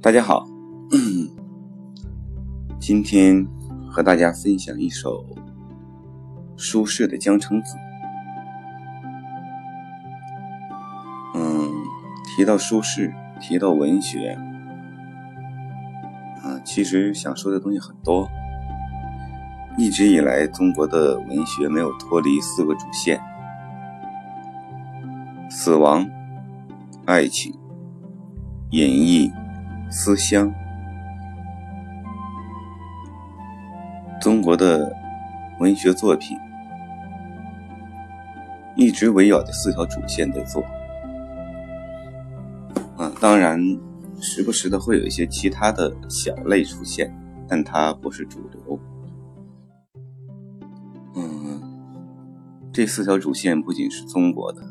大家好，今天和大家分享一首苏轼的《江城子》。嗯，提到苏轼，提到文学，啊，其实想说的东西很多。一直以来，中国的文学没有脱离四个主线：死亡、爱情、演绎、思乡。中国的文学作品一直围绕着四条主线在做。啊，当然，时不时的会有一些其他的小类出现，但它不是主流。这四条主线不仅是中国的，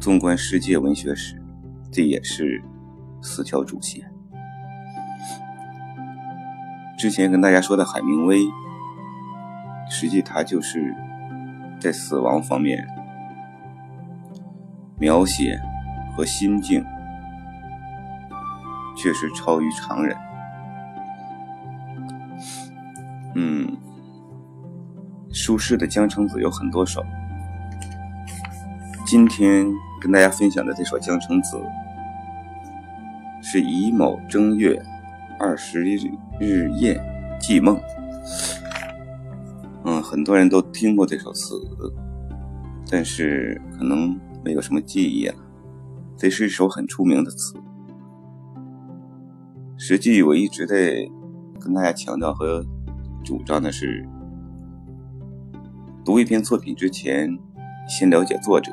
纵观世界文学史，这也是四条主线。之前跟大家说的海明威，实际他就是在死亡方面描写和心境，确实超于常人。嗯。苏轼的《江城子》有很多首，今天跟大家分享的这首《江城子》是乙卯正月二十日夜寄梦。嗯，很多人都听过这首词，但是可能没有什么记忆了。这是一首很出名的词。实际我一直在跟大家强调和主张的是。读一篇作品之前，先了解作者，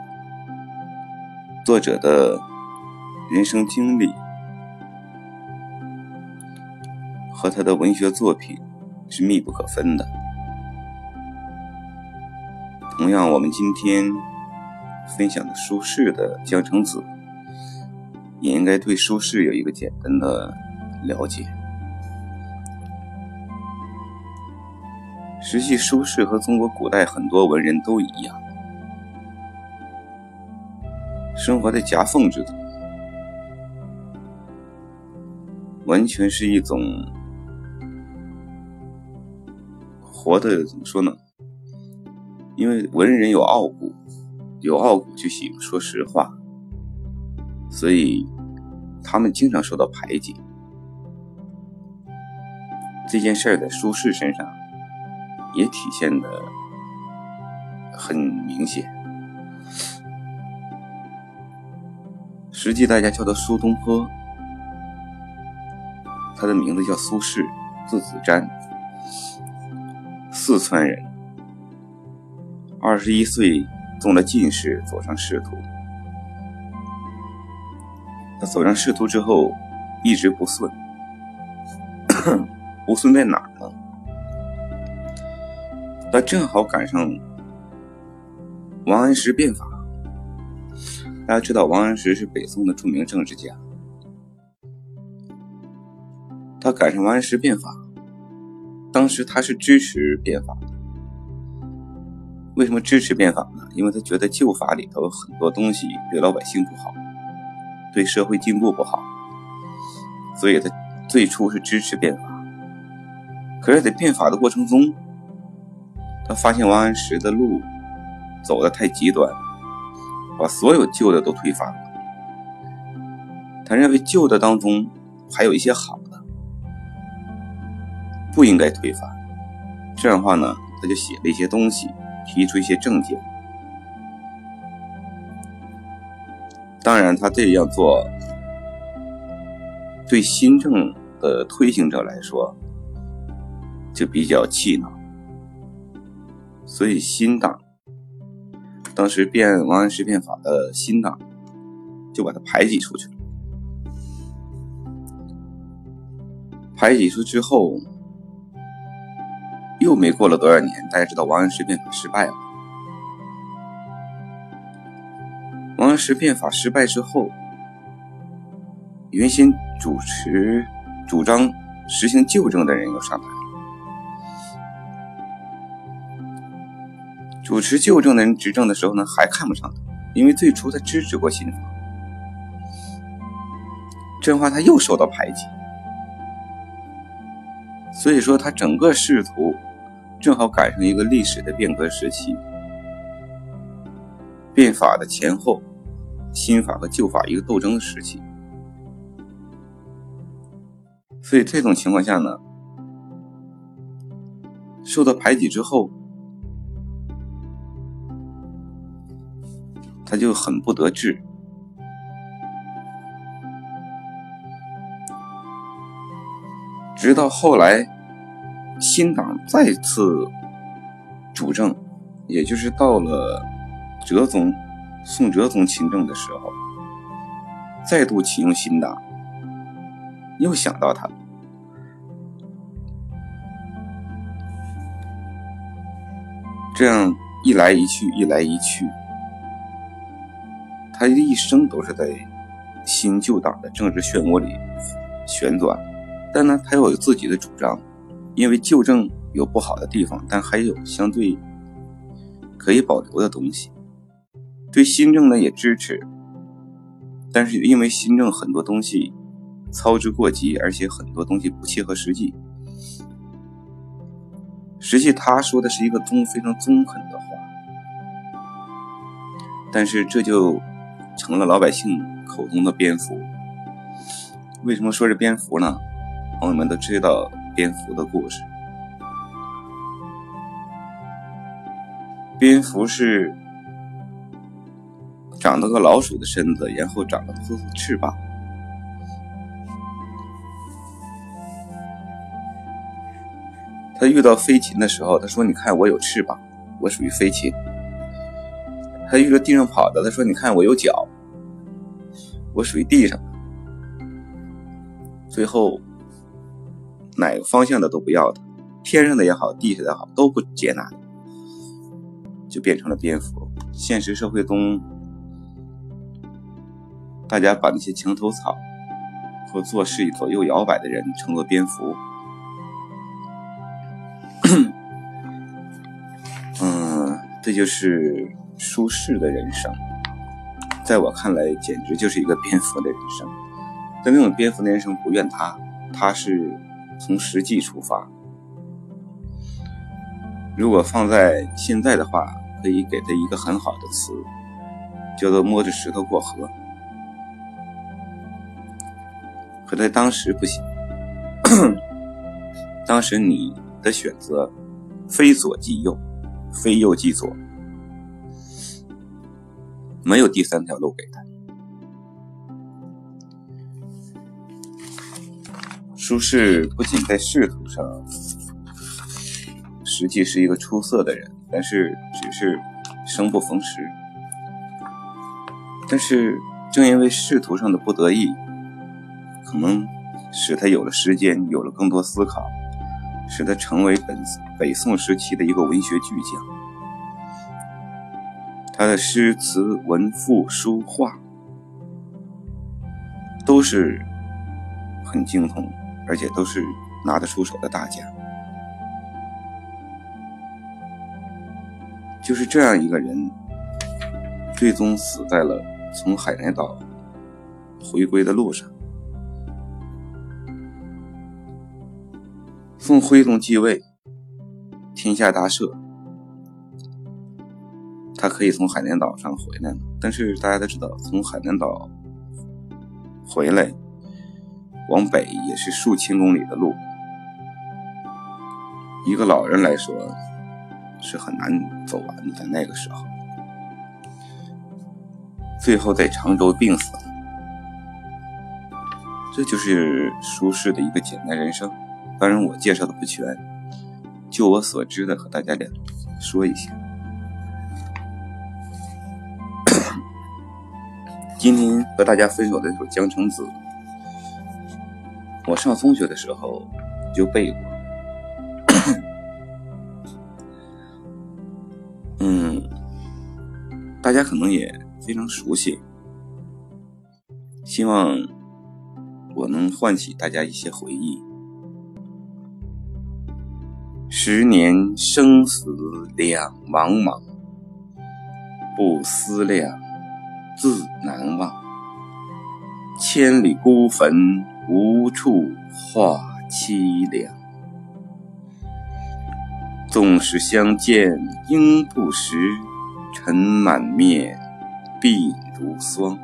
作者的人生经历和他的文学作品是密不可分的。同样，我们今天分享的苏轼的《江城子》，也应该对苏轼有一个简单的了解。实际，苏轼和中国古代很多文人都一样，生活在夹缝之中，完全是一种活的怎么说呢？因为文人有傲骨，有傲骨就喜欢说实话，所以他们经常受到排挤。这件事儿在苏轼身上。也体现的很明显。实际大家叫他苏东坡，他的名字叫苏轼，字子瞻，四川人。二十一岁中了进士，走上仕途。他走上仕途之后，一直不顺，不顺在哪儿呢？他正好赶上王安石变法。大家知道，王安石是北宋的著名政治家。他赶上王安石变法，当时他是支持变法的。为什么支持变法呢？因为他觉得旧法里头很多东西对老百姓不好，对社会进步不好，所以他最初是支持变法。可是，在变法的过程中，他发现王安石的路走的太极端，把所有旧的都推翻了。他认为旧的当中还有一些好，不应该推翻。这样的话呢，他就写了一些东西，提出一些政见。当然，他这样做对新政的推行者来说就比较气恼。所以新党当时变王安石变法的新党就把他排挤出去了。排挤出之后，又没过了多少年，大家知道王安石变法失败了。王安石变法失败之后，原先主持主张实行旧政的人又上台。主持旧政的人执政的时候呢，还看不上他，因为最初他支持过新法，这话他又受到排挤。所以说，他整个仕途正好赶上一个历史的变革时期，变法的前后，新法和旧法一个斗争的时期。所以这种情况下呢，受到排挤之后，他就很不得志。直到后来，新党再次主政，也就是到了哲宗宋哲宗亲政的时候，再度启用新党，又想到他，这样一来一去，一来一去，他的一生都是在新旧党的政治漩涡里旋转。但呢，他又有自己的主张，因为旧政有不好的地方，但还有相对可以保留的东西。对新政呢也支持，但是因为新政很多东西操之过急，而且很多东西不切合实际。实际他说的是一个中非常中肯的话，但是这就成了老百姓口中的蝙蝠。为什么说是蝙蝠呢？朋友们都知道蝙蝠的故事。蝙蝠是长了个老鼠的身子，然后长了个翅膀。他遇到飞禽的时候，他说：“你看我有翅膀，我属于飞禽。”他遇到地上跑的，他说：“你看我有脚，我属于地上。”最后。哪个方向的都不要的，天上的也好，地下的也好，都不接纳，就变成了蝙蝠。现实社会中，大家把那些墙头草和做事左右摇摆的人称作蝙蝠。嗯，这就是舒适的人生，在我看来，简直就是一个蝙蝠的人生。但那种蝙蝠的人生不怨他，他是。从实际出发，如果放在现在的话，可以给他一个很好的词，叫做“摸着石头过河”。可在当时不行，当时你的选择非左即右，非右即左，没有第三条路给他。苏轼不仅在仕途上实际是一个出色的人，但是只是生不逢时。但是正因为仕途上的不得意，可能使他有了时间，有了更多思考，使他成为本北宋时期的一个文学巨匠。他的诗词、文赋、书画都是很精通。而且都是拿得出手的大家，就是这样一个人，最终死在了从海南岛回归的路上。宋徽宗继位，天下大赦，他可以从海南岛上回来了。但是大家都知道，从海南岛回来。往北也是数千公里的路，一个老人来说是很难走完的。在那个时候，最后在常州病死了，这就是舒适的一个简单人生。当然，我介绍的不全，就我所知的和大家聊说一下。今天和大家分享的这首《江城子》。我上中学的时候就背过，嗯，大家可能也非常熟悉，希望我能唤起大家一些回忆。十年生死两茫茫，不思量，自难忘。千里孤坟，无处话凄凉。纵使相见应不识，尘满面，鬓如霜。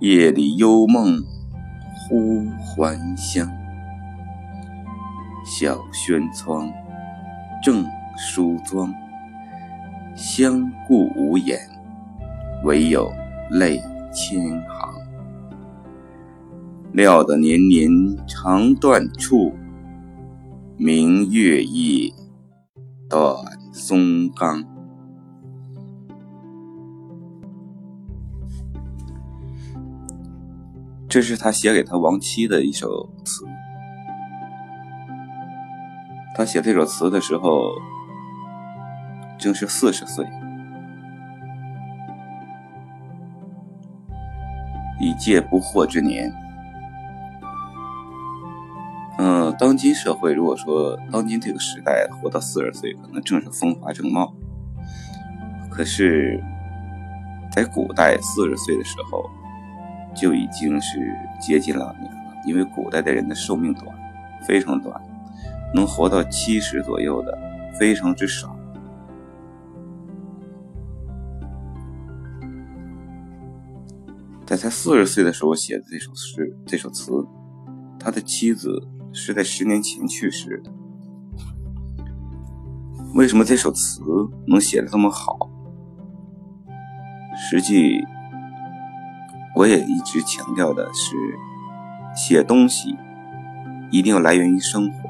夜里幽梦忽还乡，小轩窗，正梳妆。相顾无言，唯有泪千行。料得年年肠断处，明月夜，短松冈。这是他写给他亡妻的一首词。他写这首词的时候。正是四十岁，已届不惑之年。嗯，当今社会，如果说当今这个时代活到四十岁，可能正是风华正茂。可是，在古代，四十岁的时候就已经是接近老年了，因为古代的人的寿命短，非常短，能活到七十左右的非常之少。在他四十岁的时候写的这首诗、这首词，他的妻子是在十年前去世的。为什么这首词能写的这么好？实际，我也一直强调的是，写东西一定要来源于生活，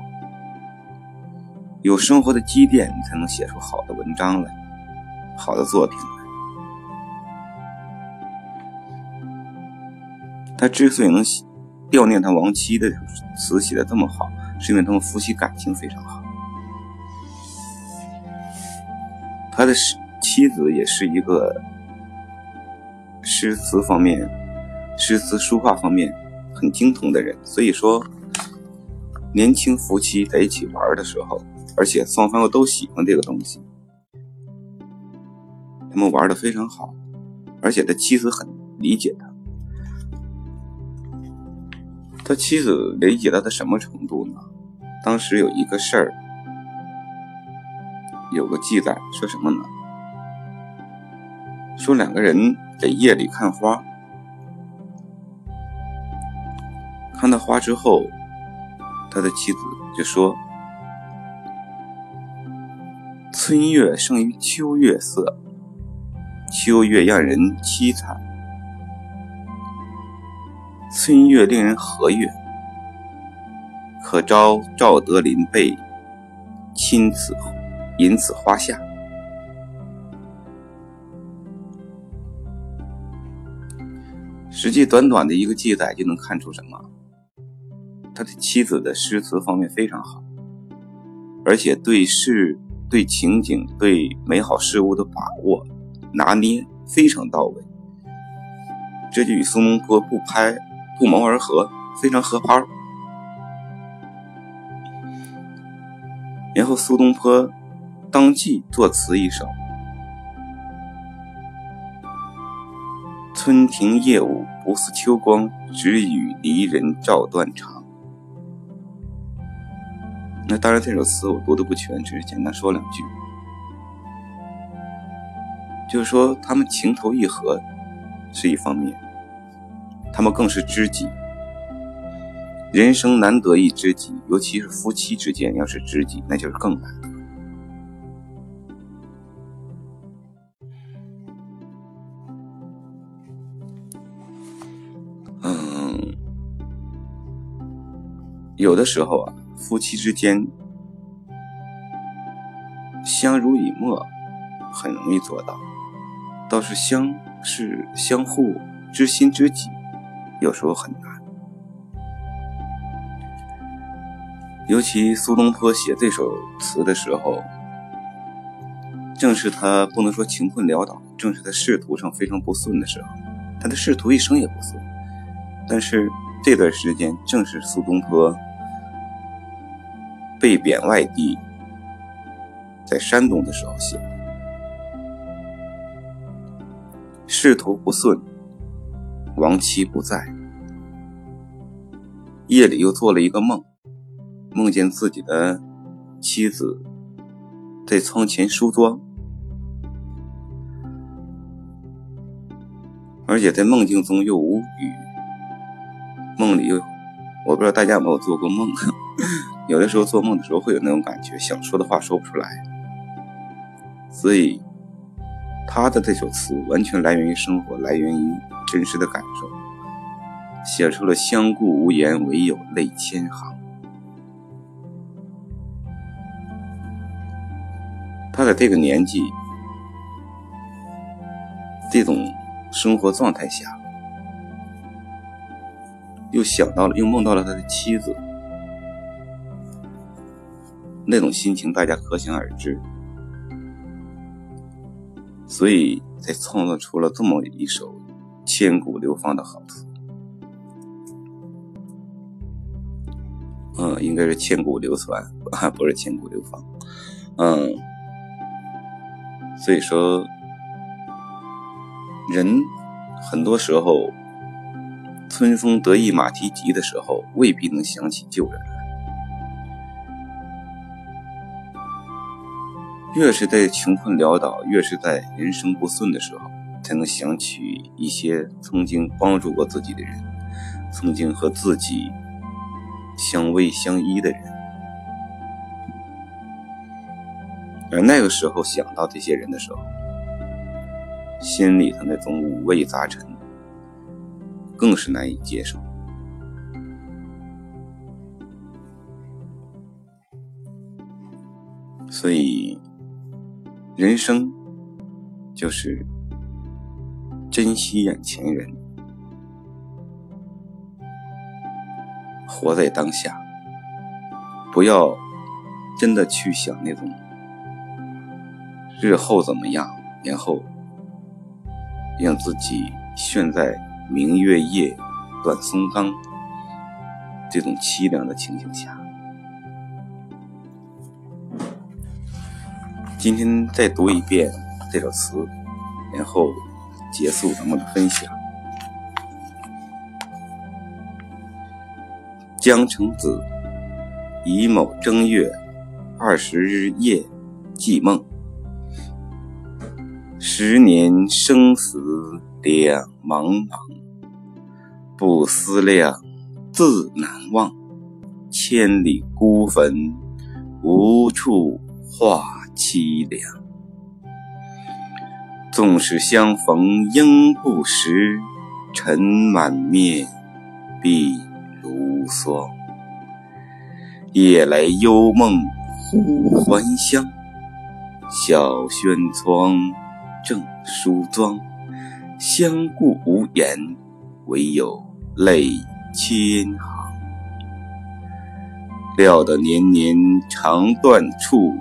有生活的积淀，你才能写出好的文章来，好的作品来。他之所以能写悼念他亡妻的词写的这么好，是因为他们夫妻感情非常好。他的妻子也是一个诗词方面、诗词书画方面很精通的人，所以说年轻夫妻在一起玩的时候，而且双方又都喜欢这个东西，他们玩的非常好，而且他妻子很理解他。他妻子理解到他什么程度呢？当时有一个事儿，有个记载说什么呢？说两个人在夜里看花，看到花之后，他的妻子就说：“春月胜于秋月色，秋月让人凄惨。”春月令人和悦，可招赵德林被亲此引此花下。实际短短的一个记载就能看出什么？他的妻子的诗词方面非常好，而且对事、对情景、对美好事物的把握、拿捏非常到位。这就与苏东坡不拍。不谋而合，非常合拍。然后苏东坡当即作词一首：“春庭夜舞不似秋光，只与离人照断肠。”那当然，这首词我读的不全，只是简单说两句。就是说，他们情投意合是一方面。他们更是知己，人生难得一知己，尤其是夫妻之间，要是知己，那就是更难得。嗯，有的时候啊，夫妻之间相濡以沫很容易做到，倒是相是相互知心知己。有时候很难，尤其苏东坡写这首词的时候，正是他不能说穷困潦倒，正是他仕途上非常不顺的时候。他的仕途一生也不顺，但是这段时间正是苏东坡被贬外地，在山东的时候写的，仕途不顺。亡妻不在，夜里又做了一个梦，梦见自己的妻子在窗前梳妆，而且在梦境中又无语。梦里又，我不知道大家有没有做过梦，有的时候做梦的时候会有那种感觉，想说的话说不出来，所以。他的这首词完全来源于生活，来源于真实的感受，写出了“相顾无言，唯有泪千行”。他在这个年纪、这种生活状态下，又想到了，又梦到了他的妻子，那种心情，大家可想而知。所以才创作出了这么一首千古流芳的好词。嗯，应该是千古流传啊，不是千古流芳。嗯，所以说，人很多时候春风得意马蹄疾的时候，未必能想起旧人。越是在穷困潦倒，越是在人生不顺的时候，才能想起一些曾经帮助过自己的人，曾经和自己相偎相依的人。而那个时候想到这些人的时候，心里头那种五味杂陈，更是难以接受。所以。人生就是珍惜眼前人，活在当下，不要真的去想那种日后怎么样，然后让自己陷在明月夜，短松冈这种凄凉的情景下。今天再读一遍这首词，然后结束咱们的分享。江城子，乙卯正月二十日夜记梦。十年生死两茫茫，不思量，自难忘。千里孤坟，无处话。凄凉，纵使相逢应不识，尘满面，鬓如霜。夜来幽梦忽还乡，小轩窗，正梳妆。相顾无言，唯有泪千行。料得年年肠断处。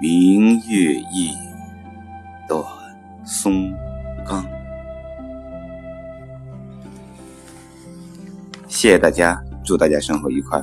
明月夜，短松冈。谢谢大家，祝大家生活愉快。